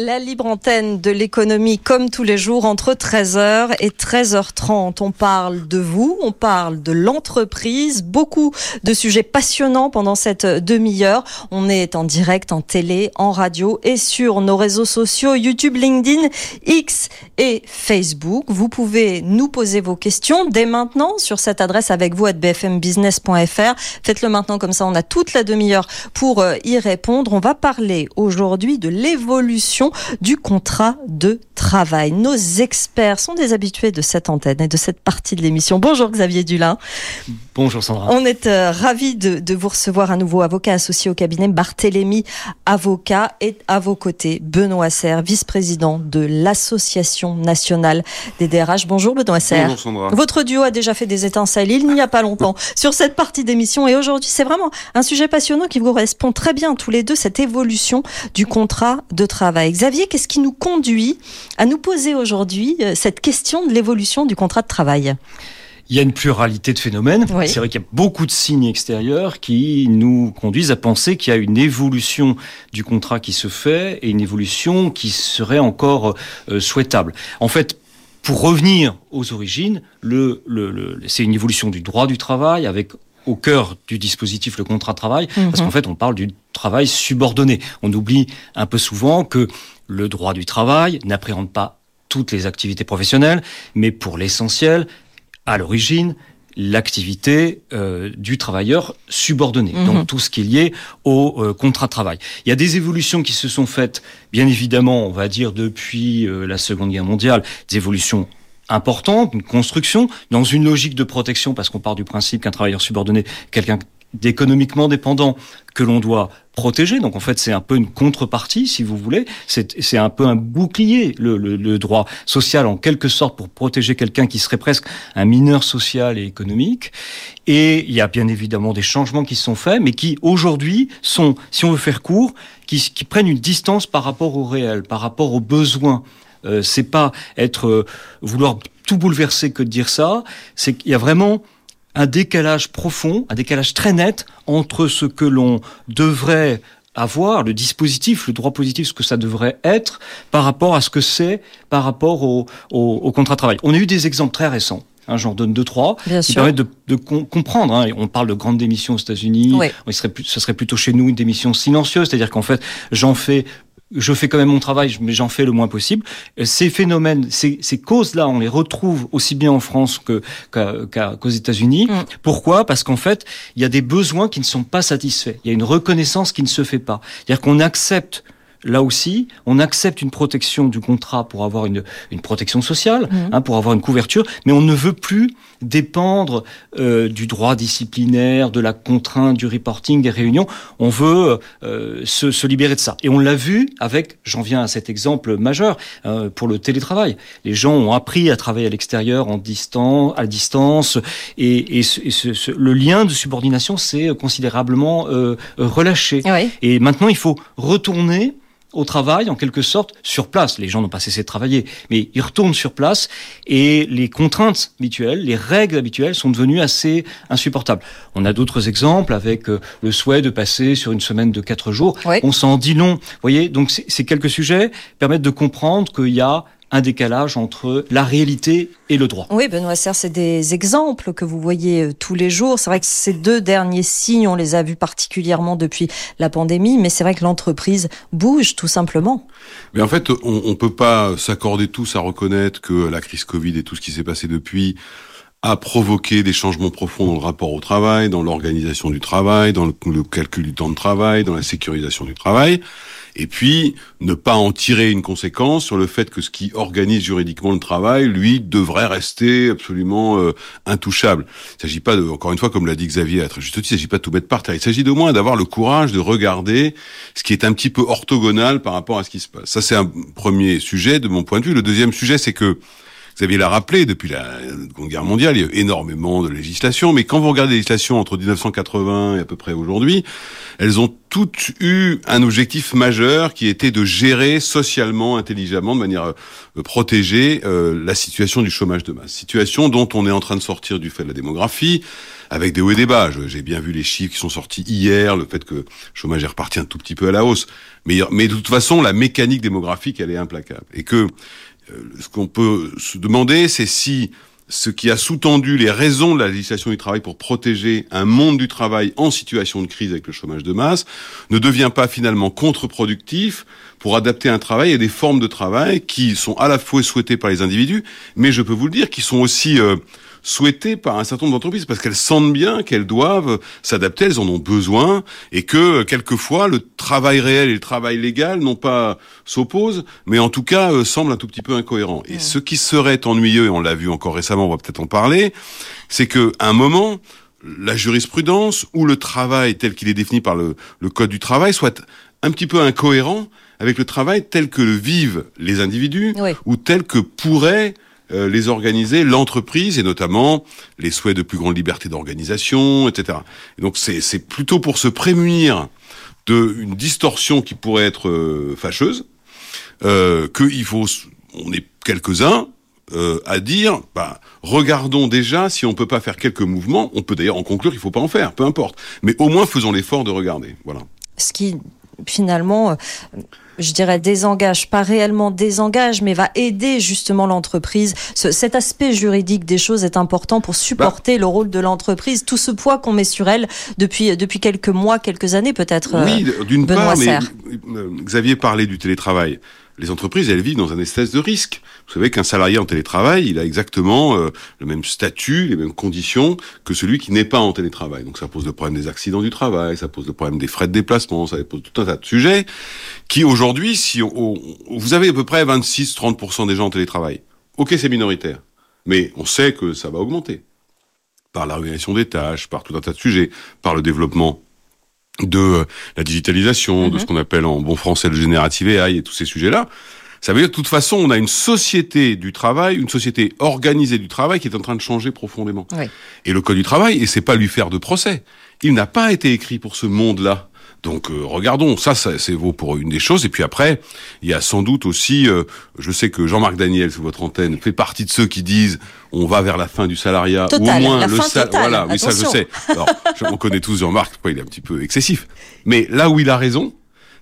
La libre antenne de l'économie, comme tous les jours, entre 13h et 13h30. On parle de vous, on parle de l'entreprise, beaucoup de sujets passionnants pendant cette demi-heure. On est en direct, en télé, en radio et sur nos réseaux sociaux YouTube, LinkedIn, X et Facebook. Vous pouvez nous poser vos questions dès maintenant sur cette adresse avec vous à bfmbusiness.fr. Faites-le maintenant, comme ça on a toute la demi-heure pour euh, y répondre. On va parler aujourd'hui de l'évolution du contrat de travail. Nos experts sont des habitués de cette antenne et de cette partie de l'émission. Bonjour Xavier Dulin. Bonjour Sandra. On est euh, ravis de, vous recevoir un nouveau avocat associé au cabinet Barthélémy Avocat et à vos côtés Benoît Serre, vice-président de l'Association nationale des DRH. Bonjour Benoît Serre. Bonjour Sandra. Votre duo a déjà fait des étincelles il n'y a pas longtemps sur cette partie d'émission et aujourd'hui c'est vraiment un sujet passionnant qui vous correspond très bien tous les deux, cette évolution du contrat de travail. Xavier, qu'est-ce qui nous conduit à nous poser aujourd'hui euh, cette question de l'évolution du contrat de travail? Il y a une pluralité de phénomènes. C'est vrai qu'il y a beaucoup de signes extérieurs qui nous conduisent à penser qu'il y a une évolution du contrat qui se fait et une évolution qui serait encore euh, souhaitable. En fait, pour revenir aux origines, le, le, c'est une évolution du droit du travail avec au cœur du dispositif le contrat de travail, parce qu'en mhm. fait on parle du travail subordonné. On oublie un peu souvent que le droit du travail n'appréhende pas toutes les activités professionnelles, mais pour l'essentiel, à l'origine, l'activité euh, du travailleur subordonné, mhm. donc tout ce qui est lié au euh, contrat de travail. Il y a des évolutions qui se sont faites, bien évidemment, on va dire depuis euh, la Seconde Guerre mondiale, des évolutions importantes, une construction dans une logique de protection, parce qu'on part du principe qu'un travailleur subordonné, quelqu'un d'économiquement dépendant que l'on doit protéger. Donc en fait, c'est un peu une contrepartie, si vous voulez. C'est un peu un bouclier, le, le, droit social, en quelque sorte, pour protéger quelqu'un qui serait presque un mineur social et économique. Et il y a bien évidemment des changements qui sont faits, mais qui aujourd'hui sont, si on veut faire court, qui, qui prennent une distance par rapport au réel, par rapport aux besoins. Euh, c'est pas être euh, vouloir tout bouleverser que de dire ça. C'est qu'il y a vraiment un décalage profond, un décalage très net entre ce que l'on devrait avoir, le dispositif, le droit positif, ce que ça devrait être, par rapport à ce que c'est, par rapport au, contrat de travail. On a eu des exemples très récents. Hein, J'en donne deux, trois, qui permettent de, comprendre. Hein. On parle de grandes démissions aux États-Unis. Oui. Serait, ce serait plutôt chez nous une démission silencieuse, c'est-à-dire qu'en fait, j'en fais je fais quand même mon travail, mais j'en fais le moins possible. Euh, ces phénomènes, ces, ces causes-là, on les retrouve aussi bien en France que qu'aux États-Unis. Mm. Pourquoi? Parce qu'en fait, il y a des besoins qui ne sont pas satisfaits. Il y a une reconnaissance qui ne se fait pas. C'est-à-dire qu'on accepte là aussi, on accepte une protection du contrat pour avoir une, une protection sociale, mmh. hein, pour avoir une couverture, mais on ne veut plus dépendre euh, du droit disciplinaire, de la contrainte, du reporting, des réunions. On veut euh, se, se, libérer de ça. Et on l'a vu avec, j'en viens à cet exemple majeur, euh, pour le télétravail. Les gens ont appris à travailler à l'extérieur, en distance, à distance, et, et, ce, le lien de subordination s'est considérablement euh, relâché. Et maintenant, il faut retourner au travail, en quelque sorte, sur place. Les gens n'ont pas cessé de travailler, mais ils retournent sur place et les contraintes habituelles, les règles habituelles sont devenues assez insupportables. On a d'autres exemples avec euh, le souhait de passer sur une semaine de quatre jours. On s'en dit long. Vous voyez, donc ces quelques sujets permettent de comprendre qu'il y a un décalage entre la réalité et le droit. Oui, Benoît Serre, c'est des exemples que vous voyez euh, tous les jours. C'est vrai que ces deux derniers signes, on les a vus particulièrement depuis la pandémie, mais c'est vrai que l'entreprise bouge tout simplement. Mais en fait, on ne peut pas s'accorder tous à reconnaître que la crise Covid et tout ce qui s'est passé depuis a provoqué des changements profonds dans le rapport au travail, dans l'organisation du travail, dans le calcul du temps de travail, dans la sécurisation du travail et puis ne pas en tirer une conséquence sur le fait que ce qui organise juridiquement le travail, lui, devrait rester absolument euh, intouchable. Il s'agit pas, de, encore une fois, comme l'a dit Xavier à très juste titre, il s'agit pas de tout mettre par terre. Il s'agit de moins d'avoir le courage de regarder ce qui est un petit peu orthogonal par rapport à ce qui se passe. Ça, c'est un premier sujet de mon point de vue. Le deuxième sujet, c'est que Xavier l'a rappelé, depuis la Seconde Guerre mondiale, il y a eu énormément de législation, mais quand vous regardez les législations entre 1980 et à peu près aujourd'hui, elles ont toutes eu un objectif majeur qui était de gérer socialement, intelligemment, de manière euh, protégée, euh, la situation du chômage de masse. Situation dont on est en train de sortir du fait de la démographie, avec des hauts et des bas. J'ai bien vu les chiffres qui sont sortis hier, le fait que le chômage est reparti un tout petit peu à la hausse. Mais, mais de toute façon, la mécanique démographique, elle est implacable. Et que ce qu'on peut se demander, c'est si ce qui a sous-tendu les raisons de la législation du travail pour protéger un monde du travail en situation de crise avec le chômage de masse ne devient pas finalement contre-productif pour adapter un travail et des formes de travail qui sont à la fois souhaitées par les individus, mais je peux vous le dire, qui sont aussi euh, souhaitées par un certain nombre d'entreprises parce qu'elles sentent bien qu'elles doivent s'adapter, elles en ont besoin et que quelquefois le travail réel et le travail légal non pas s'opposent, mais en tout cas euh, semblent un tout petit peu incohérents. Et ce qui serait ennuyeux, et on l'a vu encore récemment, on va peut-être en parler, c'est que un moment la jurisprudence ou le travail tel qu'il est défini par le, le code du travail soit un petit peu incohérent avec le travail tel que le vivent les individus ou tel que pourrait euh, les organiser l'entreprise et notamment les souhaits de plus grande liberté d'organisation, etc. Et donc c'est plutôt pour se prémunir d'une distorsion qui pourrait être euh, fâcheuse euh, qu'il faut, on est quelques-uns euh, à dire, bah, regardons déjà si on peut pas faire quelques mouvements. On peut d'ailleurs en conclure qu'il faut pas en faire, peu importe. Mais au moins faisons l'effort de regarder. Voilà. Ce qui finalement je dirais, désengage, pas réellement désengage, mais va aider justement l'entreprise. cet aspect juridique des choses est important pour supporter bah. le rôle de l'entreprise, tout ce poids qu'on met sur elle depuis, depuis quelques mois, quelques années peut-être. Oui, euh, d'une part, mais euh, Xavier parlait du télétravail les entreprises, elles vivent dans un espèce de risque. Vous savez qu'un salarié en télétravail, il a exactement euh, le même statut, les mêmes conditions que celui qui n'est pas en télétravail. Donc ça pose le problème des accidents du travail, ça pose le problème des frais de déplacement, ça pose tout un tas de sujets qui aujourd'hui, si on, vous avez à peu près 26-30% des gens en télétravail. Ok, c'est minoritaire, mais on sait que ça va augmenter par l'organisation des tâches, par tout un tas de sujets, par le développement de euh, la digitalisation, de mhm. ce qu'on appelle en bon français le générative AI et tous ces sujets-là. Ça veut dire de toute façon, on a une société du travail, une société organisée du travail qui est en train de changer profondément. Et le code du travail, et c'est pas lui faire de procès, il n'a pas été écrit pour ce monde-là. Donc euh, regardons, ça, ça c'est vaut pour une des choses. Et puis après, il y a sans doute aussi, euh, je sais que Jean-Marc Daniel sur votre antenne fait partie de ceux qui disent on va vers la fin du salariat ou au moins le salaire. Voilà, oui ça je sais. Alors, on connaît tous Jean-Marc, il est un petit peu excessif. Mais là où il a raison,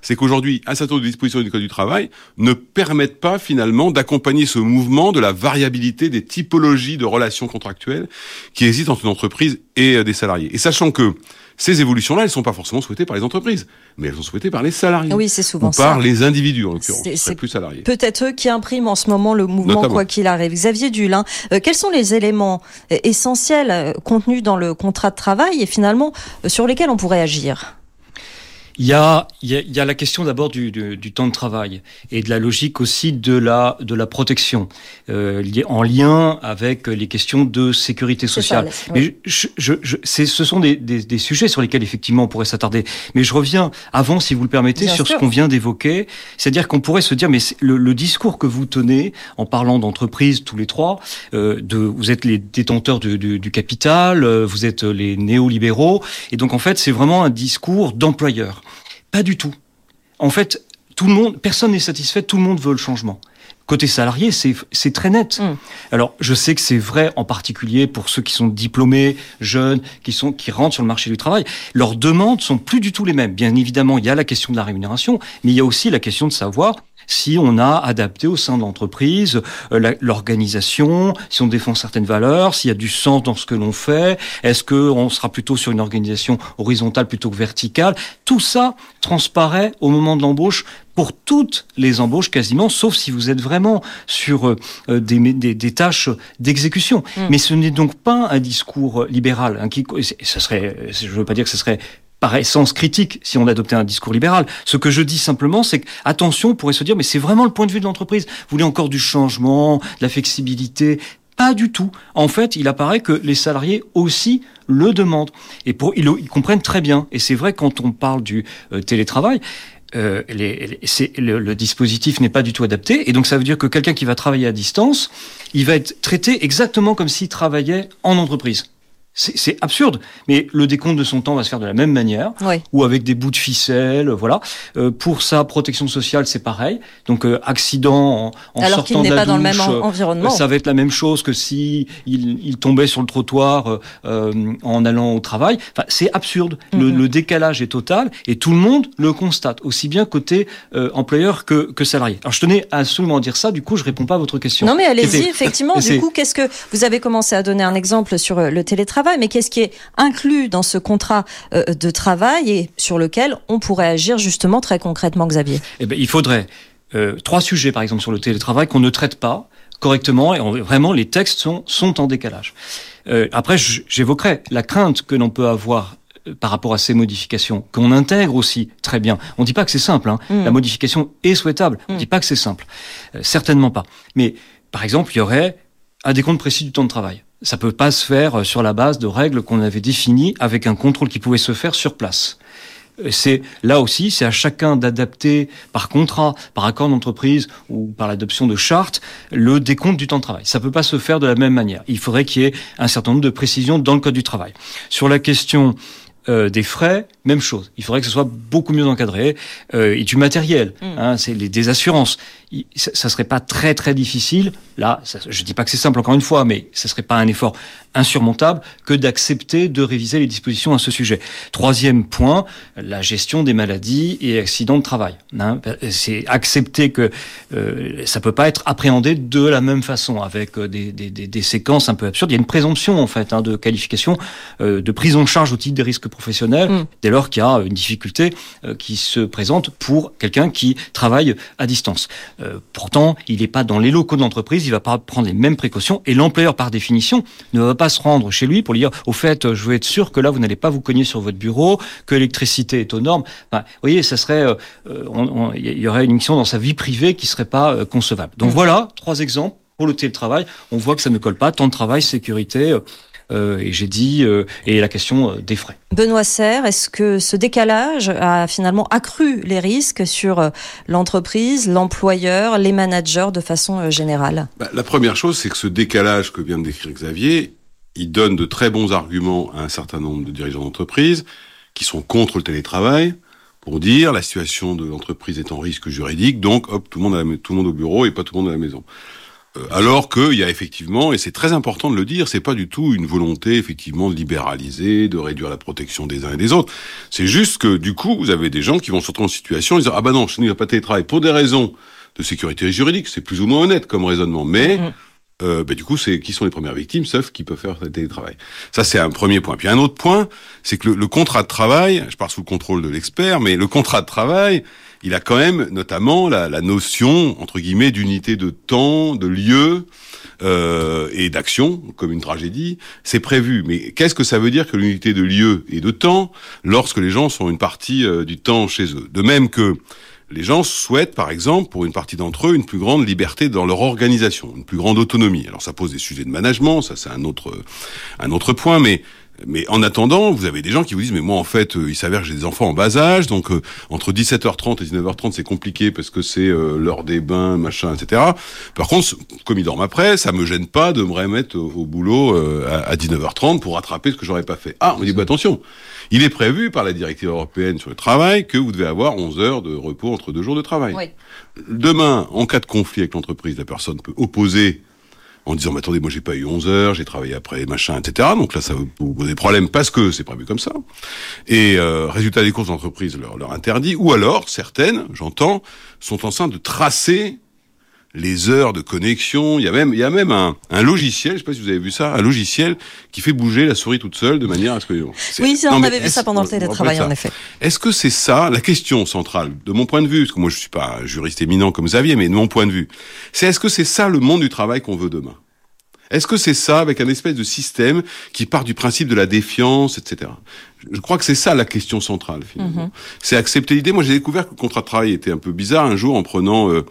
c'est qu'aujourd'hui, un certain nombre de dispositions du Code du travail ne permettent pas finalement d'accompagner ce mouvement de la variabilité des typologies de relations contractuelles qui existent entre une entreprise et euh, des salariés. Et sachant que ces évolutions-là, elles sont pas forcément souhaitées par les entreprises, mais elles sont souhaitées par les salariés. Oui, c'est souvent ou par les individus, en l'occurrence, c'est plus salariés. Peut-être eux qui impriment en ce moment le mouvement, quoi qu'il arrive. Xavier Dulin, euh, quels sont les éléments euh, essentiels euh, contenus dans le contrat de travail et finalement sur lesquels on pourrait agir? Il y a, il y a, il y a la question d'abord du, du, du, temps de travail et de la logique aussi de la, de la protection, euh, en lien avec les questions de sécurité sociale. Mais je, je, je ce sont des, des, des, sujets sur lesquels effectivement on pourrait s'attarder. Mais je reviens avant, si vous le permettez, sur ce qu'on vient d'évoquer, c'est-à-dire qu'on pourrait se dire, mais le, le, discours que vous tenez en parlant d'entreprise tous les trois, euh, de, vous êtes les détenteurs du, du, du capital, euh, vous êtes les néolibéraux, et donc en fait c'est vraiment un discours d'employeur. Pas du tout. En fait, tout le monde, personne n'est satisfait, tout le monde veut le changement. Côté salarié, c'est très net. Mm. Alors, je sais que c'est vrai en particulier pour ceux qui sont diplômés, jeunes, qui sont qui rentrent sur le marché du travail. Leurs demandes sont plus du tout les mêmes. Bien évidemment, il y a la question de la rémunération, mais il y a aussi la question de savoir si on a adapté au sein de l'entreprise euh, l'organisation, si on défend certaines valeurs, s'il y a du sens dans ce que l'on fait, est-ce qu'on sera plutôt sur une organisation horizontale plutôt que verticale? Tout ça transparaît au moment de l'embauche pour toutes les embauches quasiment, sauf si vous êtes vraiment sur euh, euh, des, des, des, tâches d'exécution. Mm. Mais ce n'est donc pas un discours libéral. Hein, qui, ça serait, je ne veux pas dire que ce serait par essence critique si on adoptait un discours libéral. Ce que je dis simplement, c'est que, attention, on pourrait se dire, mais c'est vraiment le point de vue de l'entreprise. Vous voulez encore du changement, de la flexibilité? Pas du tout. En fait, il apparaît que les salariés aussi le demandent. Et pour, ils, ils comprennent très bien. Et c'est vrai quand on parle du euh, télétravail, euh, les, le, le, dispositif n'est pas du tout adapté. Et donc ça veut dire que quelqu'un qui va travailler à distance, il va être traité exactement comme s'il travaillait en entreprise. C'est absurde, mais le décompte de son temps va se faire de la même manière, ou avec des bouts de ficelle, voilà. Euh, pour sa protection sociale, c'est pareil. Donc euh, accident en, en Alors sortant de la pas dans le même euh, environnement. ça va être la même chose que si il, il tombait sur le trottoir euh, en allant au travail. Enfin, c'est absurde. le, mhm. le, décalage est total et tout le monde le constate, aussi bien côté employeur que, que salarié. Alors je tenais à absolument dire ça. Du coup, je réponds pas à votre question. Non, mais allez-y. Effectivement, du coup, qu'est-ce que vous avez commencé à donner un exemple sur le télétravail? Mais qu'est-ce qui est inclus dans ce contrat euh, de travail et sur lequel on pourrait agir justement très concrètement, Xavier? Eh bien, il faudrait euh, trois sujets, par exemple, sur le télétravail qu'on ne traite pas correctement et vraiment les textes sont, sont en décalage. Euh, après, j'évoquerai la crainte que l'on peut avoir par rapport à ces modifications, qu'on intègre aussi très bien. On ne dit pas que c'est simple, hein. Mm. la modification est souhaitable, on ne mm. dit pas que c'est simple, certainement pas. Mais par exemple, il y aurait un décompte précis du temps de travail ça peut pas se faire euh, sur la base de règles qu'on avait définies avec un contrôle qui pouvait se faire sur place. C'est là aussi, c'est à chacun d'adapter par contrat, par accord d'entreprise ou par l'adoption de chartes le décompte du temps de travail. Ça peut pas se faire de la même manière. Il faudrait qu'il y ait un certain nombre de précisions dans le code du travail. Sur la question euh, des frais, même chose. Il faudrait que ce soit beaucoup mieux encadré euh, et du matériel. Mm. Hein, c'est les, des assurances. ça, ça, serait pas très très difficile. Là, ça, je dis pas que c'est simple encore une fois, mais ça serait pas un effort insurmontable que d'accepter de réviser les dispositions à ce sujet. Troisième point, la gestion des maladies et accidents de travail. Hein, c'est accepter que euh, ça peut pas être appréhendé de la même façon avec euh, des, des, des, des séquences un peu absurdes. Il y a une présomption en fait hein, de qualification euh, de prise en charge au titre des risques professionnels mm. dès lors qu'il y a une difficulté euh, qui se présente pour quelqu'un qui travaille à distance. Euh, pourtant, il n'est pas dans les locaux de l'entreprise, il va pas prendre les mêmes précautions et l'employeur par définition ne va pas se rendre chez lui pour lui dire au fait, je veux être sûr que là vous n'allez pas vous cogner sur votre bureau, que l'électricité est aux normes. vous voyez, ça serait, euh, il y aurait une mission dans sa vie privée qui serait pas euh, concevable. Donc mmh. voilà trois exemples pour le télétravail. On voit que ça ne colle pas. Temps de travail, sécurité. Euh, et j'ai dit euh, et la question euh, des frais. Benoît Serre, est-ce que ce décalage a finalement accru les risques sur l'entreprise, l'employeur, les managers de façon générale? Bah, La première chose, c'est que ce décalage que vient de décrire Xavier, il donne de très bons arguments à un certain nombre de dirigeants d'entreprise qui sont contre le télétravail pour dire la situation de l'entreprise est en risque juridique, donc hop, tout le monde, tout le monde au bureau et pas tout le monde à la maison. Euh, alors qu'il y a effectivement, et c'est très important de le dire, c'est pas du tout une volonté effectivement de libéraliser, de réduire la protection des uns et des autres. C'est juste que du coup, vous avez des gens qui vont se retrouver en situation, ils disent ah bah non, je a pas télétravail pour des raisons de sécurité juridique, c'est plus ou moins honnête comme raisonnement, mais euh, bah, du coup, c'est qui sont les premières victimes, sauf qui peuvent faire télétravail. Ça, c'est un premier point. Puis un autre point, c'est que le, le, contrat de travail, je parle sous le contrôle de l'expert, mais le contrat de travail, il a quand même notamment la, la notion entre guillemets d'unité de temps, de lieu euh, et d'action, comme une tragédie. C'est prévu, mais qu'est-ce que ça veut dire que l'unité de lieu et de temps lorsque les gens sont une partie euh, du temps chez eux? De même que les gens souhaitent, par exemple, pour une partie d'entre eux, une plus grande liberté dans leur organisation, une plus grande autonomie. Alors ça pose des sujets de management, ça c'est un autre un autre point, mais mais en attendant, vous avez des gens qui vous disent, mais moi en fait, euh, il s'avère que j'ai des enfants en bas âge, donc euh, entre 17h30 et 19h30 c'est compliqué parce que c'est euh, l'heure des bains, machin, etc. Par contre, comme ils dorment après, ça me gêne pas de me remettre au, boulot à, 19h30 pour rattraper ce que j'aurais pas fait. Ah, on dit, bah attention, il est prévu par la directive européenne sur le travail que vous devez avoir 11 heures de repos entre deux jours de travail. Oui. Demain, en cas de conflit avec l'entreprise, la personne peut opposer en disant mais attendez moi j'ai pas eu 11 heures j'ai travaillé après machin etc donc là ça vous pose des problèmes parce que c'est prévu comme ça. Et euh, résultat des courses d'entreprise leur, leur interdit. Ou alors certaines j'entends sont en train de tracer les heures de connexion. Il y a même, il y a même un, un, logiciel, je sais pas si vous avez vu ça, un logiciel qui fait bouger la souris toute seule de manière à ce que. Oui, on avait vu ça pendant le télétravail, en effet. Est-ce que c'est ça la question centrale, de mon point de vue, parce que moi je suis pas un juriste éminent comme Xavier, mais de mon point de vue, c'est est-ce que c'est ça le monde du travail qu'on veut demain? Est-ce que c'est ça, avec un espèce de système qui part du principe de la défiance, etc. Je crois que c'est ça la question centrale, finalement. Mm-hmm. C'est accepter l'idée. Moi, j'ai découvert que le contrat de travail était un peu bizarre un jour en prenant euh,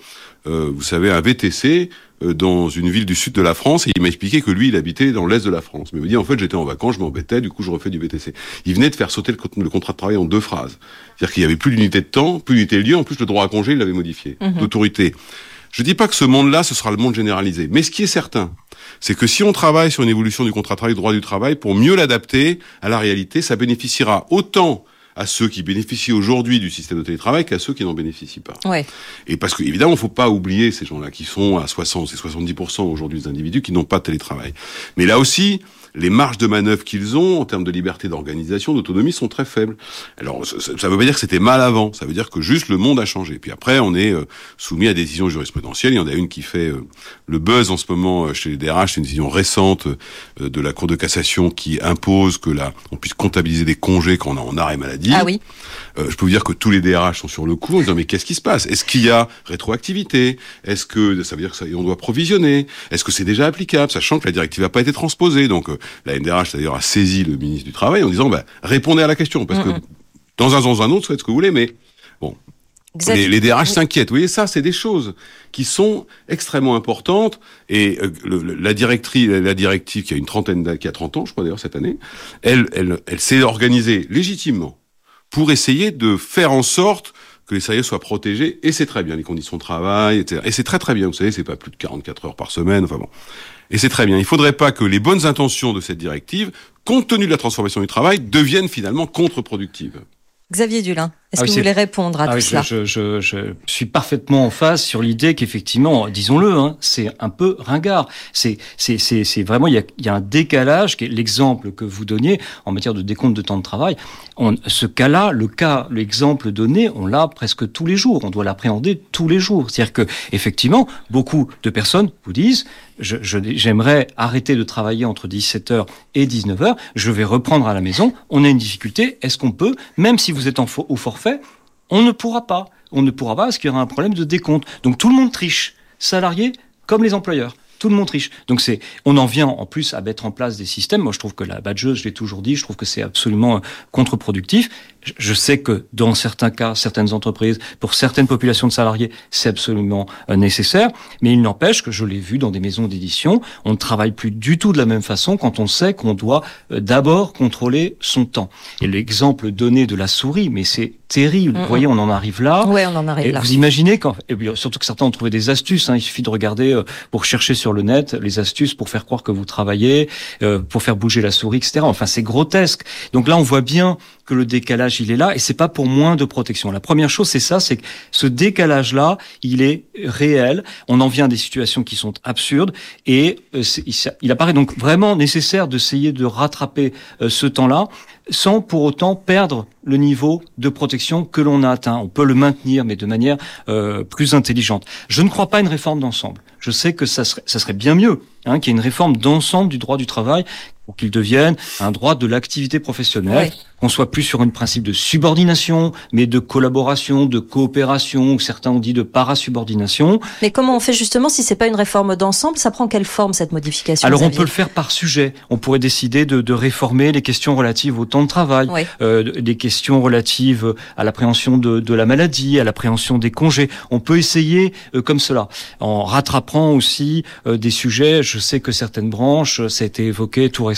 vous savez, un VTC dans une ville du sud de la France et il m'a expliqué que lui il habitait dans l'est de la France. Mais il me dit en fait j'étais en vacances, je m'embêtais, du coup je refais du VTC. Il venait de faire sauter le, contrat de travail en deux phrases. C'est-à-dire qu'il y avait plus d'unité de temps, plus d'unité de lieu, en plus le droit à congé il l'avait modifié, mhm. d'autorité. Je dis pas que ce monde-là, ce sera le monde généralisé. Mais ce qui est certain, c'est que si on travaille sur une évolution du contrat de travail, du droit du travail, pour mieux l'adapter à la réalité, ça bénéficiera autant à ceux qui bénéficient aujourd'hui du système de télétravail qu'à ceux qui n'en bénéficient pas. Ouais. Et parce qu'évidemment, il ne faut pas oublier ces gens-là qui sont à 60 et 70% aujourd'hui des individus qui n'ont pas de télétravail. Mais là aussi, les marges de manœuvre qu'ils ont en termes de liberté d'organisation, d'autonomie sont très faibles. Alors ça ne veut pas dire que c'était mal avant, ça veut dire que juste le monde a changé. Puis après, on est euh, soumis à des décisions jurisprudentielles. Il y en a une qui fait euh, le buzz en ce moment euh, chez les DRH, c'est une décision récente de la Cour de cassation qui impose que là, on puisse comptabiliser des congés quand on est en arrêt maladie. Ah oui. je peux vous dire que tous les DRH sont sur le coup en disant mais qu'est-ce qui se passe? Est-ce qu'il y a rétroactivité? Est-ce que ça veut dire que ça, on doit provisionner? Est-ce que c'est déjà applicable, sachant que la directive n'a pas été transposée Donc la NDRH, c'est-à-dire, a saisi le ministre du Travail en disant, bah, répondez à la question, parce que dans un sens ou un autre, faites ce que vous voulez, mais bon. Les, les, DRH s'inquiètent. Vous voyez, ça, c'est des choses qui sont extrêmement importantes. Et euh, la directrice, la directive qui a une trentaine, qui a 30 ans, je crois d'ailleurs cette année, elle, elle, elle s'est organisée légitimement pour essayer de faire en sorte que les salariés soient protégés. Et c'est très bien les conditions de travail, etc. Et c'est très très bien. Vous savez, c'est pas plus de 44 heures par semaine. Enfin bon. Et c'est très bien. Il ne faudrait pas que les bonnes intentions de cette directive, compte tenu de la transformation du travail, deviennent finalement contre-productives. Xavier Dulin, est-ce ah que vous voulez répondre à ah tout cela je, je, je, suis parfaitement en phase sur l'idée qu'effectivement, disons-le, hein, c'est un peu ringard. C'est, vraiment, il y a, y a, un décalage. L'exemple que vous donniez en matière de décompte de temps de travail, on, ce cas-là, le cas, l'exemple donné, on l'a presque tous les jours. On doit l'appréhender tous les jours. C'est-à-dire que, effectivement, beaucoup de personnes vous disent, j'aimerais arrêter de travailler entre 17h et 19h, je vais reprendre à la maison, on a une difficulté, est-ce qu'on peut, même si vous êtes en, au forfait, on ne pourra pas. On ne pourra pas parce qu'il y aura un problème de décompte. Donc tout le monde triche, salariés comme les employeurs tout le monde triche. Donc c'est, on en vient en plus à mettre en place des systèmes. Moi, je trouve que la badgeuse, je l'ai toujours dit, je trouve que c'est absolument contre-productif. Je sais que dans certains cas, certaines entreprises, pour certaines populations de salariés, c'est absolument euh, nécessaire. Mais il n'empêche que je l'ai vu dans des maisons d'édition, on ne travaille plus du tout de la même façon quand on sait qu'on doit euh, d'abord contrôler son temps. Et l'exemple donné de la souris, mais c'est terrible. Vous voyez, on en arrive là. Ouais, on en arrive là. Vous imaginez quand, et surtout que certains ont trouvé des astuces. Hein, il suffit de regarder euh, pour chercher sur le net les astuces pour faire croire que vous travaillez, pour faire bouger la souris, etc. Enfin, c'est grotesque. Donc là, on voit bien que le décalage il est là et c'est pas pour moins de protection. La première chose c'est ça, c'est que ce décalage là, il est réel. On en vient à des situations qui sont absurdes et euh, il, apparaît donc vraiment nécessaire d'essayer de rattraper euh, ce temps-là sans pour autant perdre le niveau de protection que l'on a atteint. On peut le maintenir, mais de manière euh, plus intelligente. Je ne crois pas à une réforme d'ensemble. Je sais que ça serait, ça serait bien mieux hein, qu'il y ait une réforme d'ensemble du droit du travail pour qu'il devienne un droit de l'activité professionnelle, qu'on soit plus sur un principe de subordination, mais de collaboration, de coopération, ou certains ont dit de parasubordination. Mais comment on fait justement si c'est pas une réforme d'ensemble? Ça prend quelle forme cette modification Alors on peut le faire par sujet. On pourrait décider de, de réformer les questions relatives au temps de travail, euh, des questions relatives à l'appréhension de, de, la maladie, à l'appréhension des congés. On peut essayer euh, comme cela, en rattrapant aussi euh, des sujets. Je sais que certaines branches, ça a été évoqué tout récemment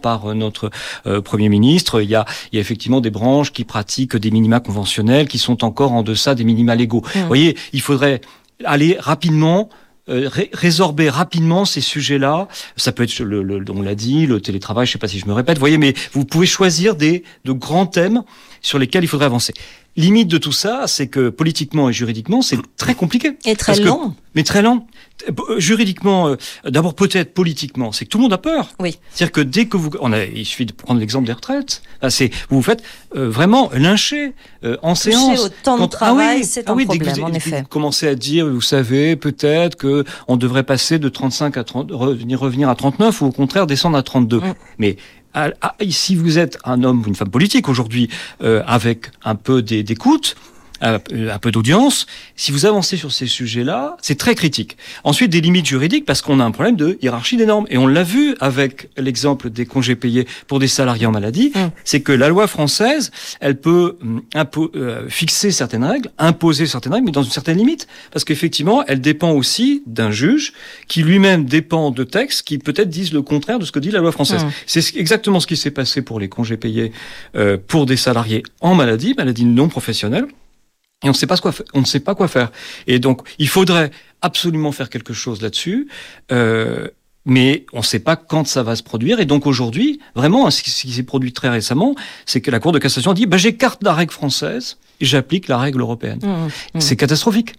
par euh, notre euh, Premier ministre. Il y, a, il y a effectivement des branches qui pratiquent des minima conventionnels qui sont encore en deçà des minima légaux. Mmh. Vous voyez, il faudrait aller rapidement euh, résorber rapidement ces sujets-là. Ça peut être, le, on l'a dit, le télétravail, je sais pas si je me répète, vous voyez, mais vous pouvez choisir des de grands thèmes sur lesquels il faudrait avancer. Limite de tout ça, c'est que politiquement et juridiquement, c'est très compliqué. Et très long. mais très lent. Euh, juridiquement, euh, d'abord peut-être politiquement, c'est que tout le monde a peur. Oui. C'est-à-dire que dès que vous, on a, il suffit de prendre l'exemple des retraites. C'est vous vous faites euh, vraiment lyncher en séance. au temps de ah travail, c'est un ah oui, problème, vous, en effet. Vous commencez à dire, vous savez, peut-être que on devrait passer de 35 à 30, revenir revenir à 39 ou au contraire descendre à 32. Mm. Mais si vous êtes un homme ou une femme politique aujourd'hui, euh, avec un peu d'écoute, un, peu d'audience. Si vous avancez sur ces sujets-là, c'est très critique. Ensuite, des limites juridiques parce qu'on a un problème de hiérarchie des normes. Et on l'a vu avec l'exemple des congés payés pour des salariés en maladie. Mmh. C'est que la loi française, elle peut hum, euh, fixer certaines règles, imposer certaines règles, mais dans une certaine limite. Parce qu'effectivement, elle dépend aussi d'un juge qui lui-même dépend de textes qui peut-être disent le contraire de ce que dit la loi française. Mmh. C'est exactement ce qui s'est passé pour les congés payés euh, pour des salariés en maladie, maladie non professionnelle. Et on ne sait pas quoi, on ne sait pas quoi faire. Et donc, il faudrait absolument faire quelque chose là-dessus. Euh, mais on ne sait pas quand ça va se produire. Et donc aujourd'hui, vraiment, ce qui s'est produit très récemment, c'est que la Cour de cassation a dit bah, j'écarte la règle française j'applique la règle européenne. Mmh, mmh. C'est catastrophique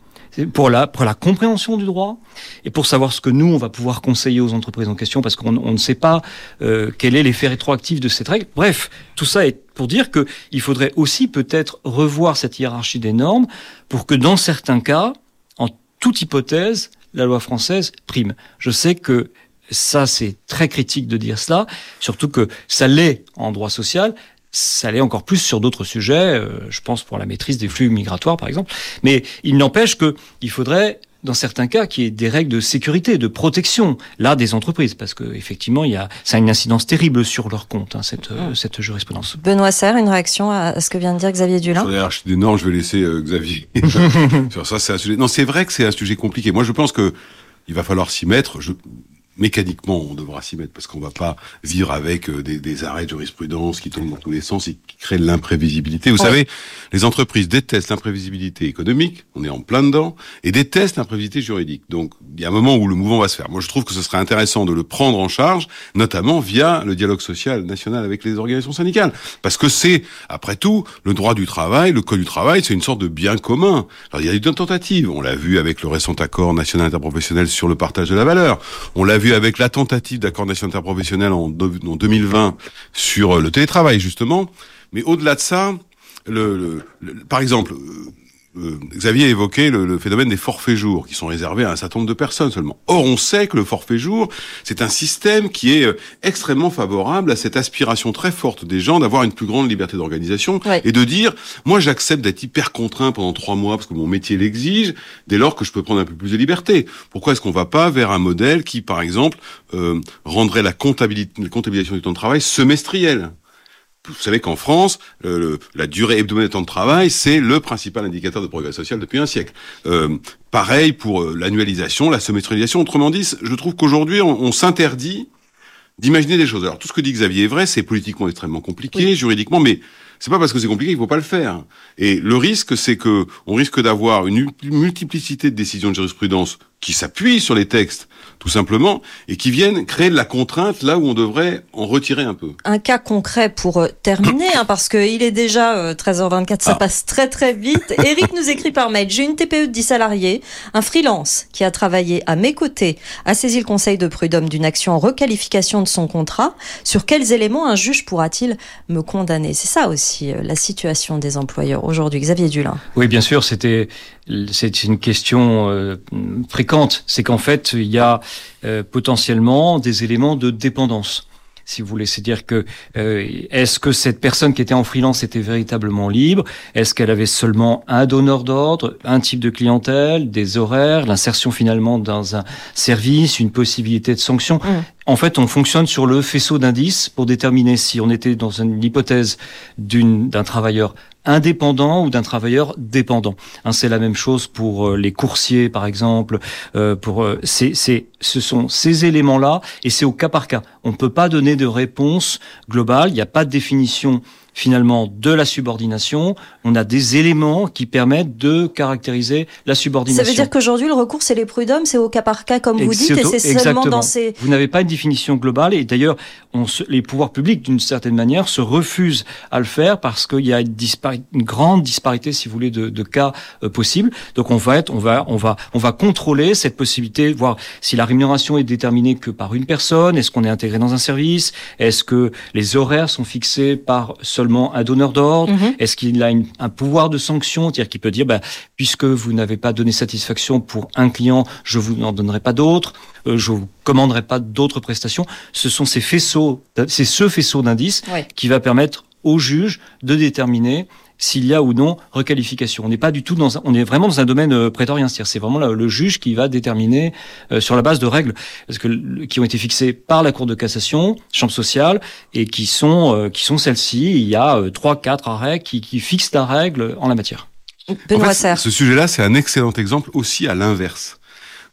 pour la, pour la compréhension du droit et pour savoir ce que nous, on va pouvoir conseiller aux entreprises en question parce qu'on ne sait pas euh, quel est l'effet rétroactif de cette règle. Bref, tout ça est pour dire qu'il faudrait aussi peut-être revoir cette hiérarchie des normes pour que dans certains cas, en toute hypothèse, la loi française prime. Je sais que ça, c'est très critique de dire cela, surtout que ça l'est en droit social, ça allait encore plus sur d'autres sujets, euh, je pense pour la maîtrise des flux migratoires par exemple. Mais il n'empêche qu'il faudrait dans certains cas, qu'il y ait des règles de sécurité, de protection, là, des entreprises, parce que effectivement, il y a, ça a une incidence terrible sur leur compte, hein, cette, euh, cette jurisprudence. Benoît Serre, une réaction à ce que vient de dire Xavier Dulin? Non, je vais laisser euh, Xavier. sur ça, c'est un sujet. Non, c'est vrai que c'est un sujet compliqué. Moi, je pense que il va falloir s'y mettre. Je, mécaniquement, on devra s'y mettre parce qu'on va pas vivre avec euh, des, des, arrêts de jurisprudence qui tombent dans tous les sens et qui créent de l'imprévisibilité. Vous savez, les entreprises détestent l'imprévisibilité économique, on est en plein dedans, et détestent l'imprévisibilité juridique. Donc, il y a un moment où le mouvement va se faire. Moi, je trouve que ce serait intéressant de le prendre en charge, notamment via le dialogue social national avec les organisations syndicales, parce que c'est, après tout, le droit du travail, le code du travail, c'est une sorte de bien commun. Alors, il y a eu une tentative. On l'a vu avec le récent accord national interprofessionnel sur le partage de la valeur. On l'a vu avec la tentative d'accord national interprofessionnel en, 2020 sur euh, le télétravail, justement. Mais au-delà de ça, par exemple, euh, Xavier a évoqué le, phénomène des forfaits jours, qui sont réservés à un certain nombre de personnes seulement. Or, on sait que le forfait jour, c'est un système qui est euh, extrêmement favorable à cette aspiration très forte des gens d'avoir une plus grande liberté d'organisation et de dire, moi, j'accepte d'être hyper contraint pendant trois mois parce que mon métier l'exige, dès lors que je peux prendre un peu plus de liberté. Pourquoi est-ce qu'on va pas vers un modèle qui, par exemple, euh, rendrait la comptabilité, la comptabilisation du temps de travail semestrielle? Vous savez qu'en France, la durée hebdomadaire de temps de travail, c'est le principal indicateur de progrès social depuis un siècle. Euh, pareil pour euh, l'annualisation, la semestrialisation. Autrement dit, je trouve qu'aujourd'hui, on, s'interdit d'imaginer des choses. Alors tout ce que dit Xavier est vrai, c'est politiquement extrêmement compliqué, juridiquement, mais c'est pas parce que c'est compliqué qu'il faut pas le faire. Et le risque, c'est que on risque d'avoir une multiplicité de décisions de jurisprudence qui s'appuient sur les textes tout simplement, et qui viennent créer de la contrainte là où on devrait en retirer un peu. Un cas concret pour euh, terminer, hein, parce qu'il est déjà 13h24, euh, ça ah. passe très très vite. Eric nous écrit par mail, j'ai une TPE de 10 salariés, un freelance qui a travaillé à mes côtés a saisi le conseil de prud'homme d'une action en requalification de son contrat. Sur quels éléments un juge pourra-t-il me condamner? C'est ça aussi euh, la situation des employeurs aujourd'hui. Xavier Dulin. Oui, bien sûr, c'était c'est une question euh, fréquente. C'est qu'en fait, il y a euh, potentiellement des éléments de dépendance si vous voulez. C'est-à-dire que euh, est-ce que cette personne qui était en freelance était véritablement libre? Est-ce qu'elle avait seulement un donneur d'ordre, un type de clientèle, des horaires, l'insertion finalement dans un service, une possibilité de sanction? Mmh. En fait, on fonctionne sur le faisceau d'indices pour déterminer si on était dans une hypothèse d'un travailleur indépendant ou d'un travailleur dépendant. Hein, c'est la même chose pour euh, les coursiers, par exemple. Euh, pour euh, ce sont ces éléments-là, et c'est au cas par cas. On ne peut pas donner de réponse globale. Il n'y a pas de définition finalement de la subordination, on a des éléments qui permettent de caractériser la subordination. Ça veut dire qu'aujourd'hui le recours c'est les prud'hommes, c'est au cas par cas comme vous dites, et c'est seulement dans ces... Vous n'avez pas une définition globale et d'ailleurs les pouvoirs publics d'une certaine manière se refusent à le faire parce qu'il y a une, une, grande disparité, si vous voulez, de, de cas euh, possibles. Donc on va être, on va, on va, on va contrôler cette possibilité, voir si la rémunération est déterminée que par une personne, est-ce qu'on est intégré dans un service, est-ce que les horaires sont fixés par seulement un donneur d'ordre mhm. Est-ce qu'il a un pouvoir de sanction, c'est-à-dire qu'il peut dire, bah, puisque vous n'avez pas donné satisfaction pour un client, je vous n'en donnerai pas d'autres, euh, je vous commanderai pas d'autres prestations. Ce sont ces faisceaux, c'est ce faisceau d'indices qui va permettre au juge de déterminer s'il y a ou non requalification. On n'est pas du tout dans un, on est vraiment dans un domaine euh, prétorien, c'est-à-dire c'est vraiment le, juge qui va déterminer euh, sur la base de règles parce que qui ont été fixées par la Cour de cassation, chambre sociale et qui sont euh, qui sont celles-ci. Il y a trois quatre arrêts qui, qui fixent la règle en la matière. Benoît Ce sujet-là, c'est un excellent exemple aussi à l'inverse.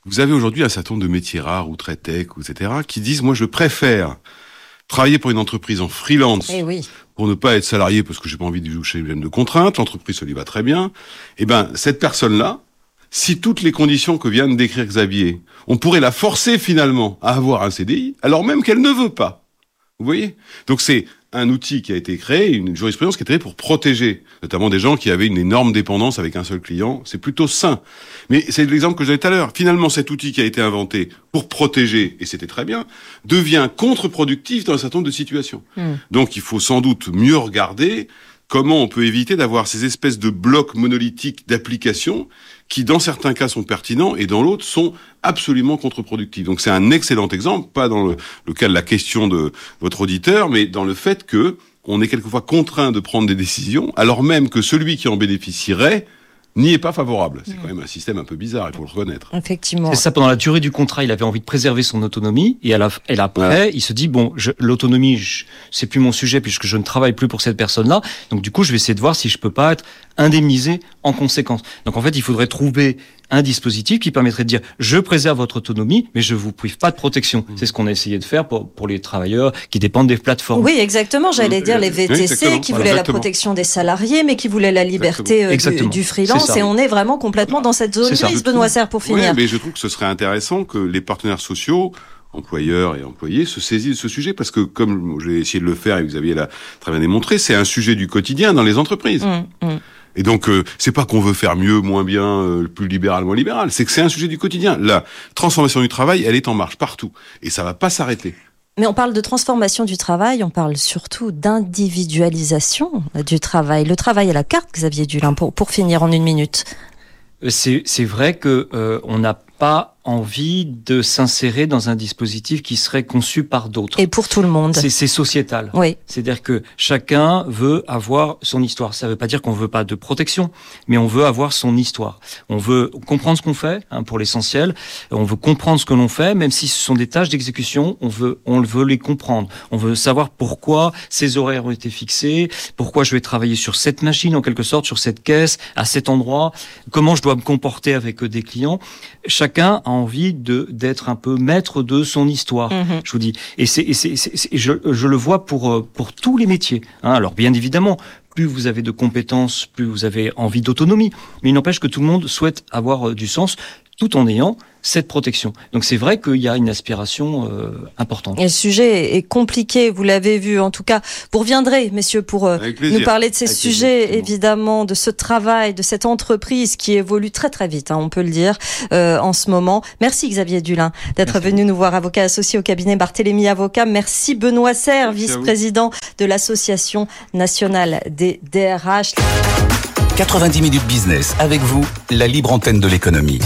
Vous avez aujourd'hui un certain nombre de métiers rares ou très tech, etc., qui disent, moi, je préfère travailler pour une entreprise en freelance eh oui. Pour ne pas être salarié parce que j'ai pas envie de jouer de contraintes, l'entreprise ça lui va très bien. Eh ben, cette personne-là, si toutes les conditions que vient de décrire Xavier, on pourrait la forcer finalement à avoir un CDI, alors même qu'elle ne veut pas. Vous voyez? Donc c'est un outil qui a été créé, une jurisprudence qui est créée pour protéger, notamment des gens qui avaient une énorme dépendance avec un seul client. C'est plutôt sain. Mais c'est l'exemple que j'avais tout à l'heure. Finalement, cet outil qui a été inventé pour protéger, et c'était très bien, devient contre-productif dans un certain nombre de situations. Hmm. Donc il faut sans doute mieux regarder comment on peut éviter d'avoir ces espèces de blocs monolithiques d'applications qui, dans certains cas, sont pertinents et dans l'autre sont absolument contre-productifs. Donc c'est un excellent exemple, pas dans le, cas de la question de votre auditeur, mais dans le fait que on est quelquefois contraint de prendre des décisions, alors même que celui qui en bénéficierait n'y est pas favorable. C'est quand même un système un peu bizarre, il faut le reconnaître. Effectivement. C'est ça, pendant la durée du contrat, il avait envie de préserver son autonomie, et, à la, et après, il se dit, bon, l'autonomie, c'est plus mon sujet, puisque je ne travaille plus pour cette personne-là, donc du coup, je vais essayer de voir si je peux pas être indemnisé en conséquence. Donc en fait, il faudrait trouver un dispositif qui permettrait de dire je préserve votre autonomie, mais je vous prive pas de protection. Mmh. C'est ce qu'on a essayé de faire pour, pour les travailleurs qui dépendent des plateformes. Oui, exactement. J'allais mmh. dire les VTC qui voulaient la protection des salariés, mais qui voulaient la liberté euh, du, freelance. Et on est vraiment complètement dans cette zone grise, Benoît Serre, pour finir. Oui, mais je trouve que ce serait intéressant que les partenaires sociaux employeurs et employés se saisissent de ce sujet parce que comme j'ai essayé de le faire et vous aviez l'a très bien démontré, c'est un sujet du quotidien dans les entreprises. Mmh, et donc, euh, c'est pas qu'on veut faire mieux, moins bien, euh, plus libéral, moins libéral. C'est que c'est un sujet du quotidien. La transformation du travail, elle est en marche partout. Et ça va pas s'arrêter. Mais on parle de transformation du travail, on parle surtout d'individualisation du travail. Le travail à la carte, Xavier Dulin, pour, pour finir en une minute. Euh, c'est vrai que on n'a pas envie de s'insérer dans un dispositif qui serait conçu par d'autres. Et pour tout le monde. C'est sociétal. Oui. C'est-à-dire que chacun veut avoir son histoire. Ça ne veut pas dire qu'on veut pas de protection, mais on veut avoir son histoire. On veut comprendre ce qu'on fait, hein, pour l'essentiel. On veut comprendre ce que l'on fait, même si ce sont des tâches d'exécution. On veut, on veut les comprendre. On veut savoir pourquoi ces horaires ont été fixés, pourquoi je vais travailler sur cette machine en quelque sorte, sur cette caisse, à cet endroit, comment je dois me comporter avec des clients. Chacun a envie de d'être un peu maître de son histoire. Mhm. Je vous dis, et c'est, je, je le vois pour euh, pour tous les métiers. Hein. Alors bien évidemment, plus vous avez de compétences, plus vous avez envie d'autonomie. Mais il n'empêche que tout le monde souhaite avoir euh, du sens tout en ayant cette protection. Donc c'est vrai qu'il y a une aspiration euh, importante. Et le sujet est compliqué, vous l'avez vu. En tout cas, vous reviendrez, messieurs, pour euh, nous parler de ces sujets, évidemment, de ce travail, de cette entreprise qui évolue très très vite, hein, on peut le dire, euh, en ce moment. Merci Xavier Dulin d'être venu nous voir, avocat associé au cabinet Barthélémy Avocat. Merci Benoît Serre, vice-président de l'Association nationale des DRH. 90 minutes business avec vous, la libre antenne de l'économie.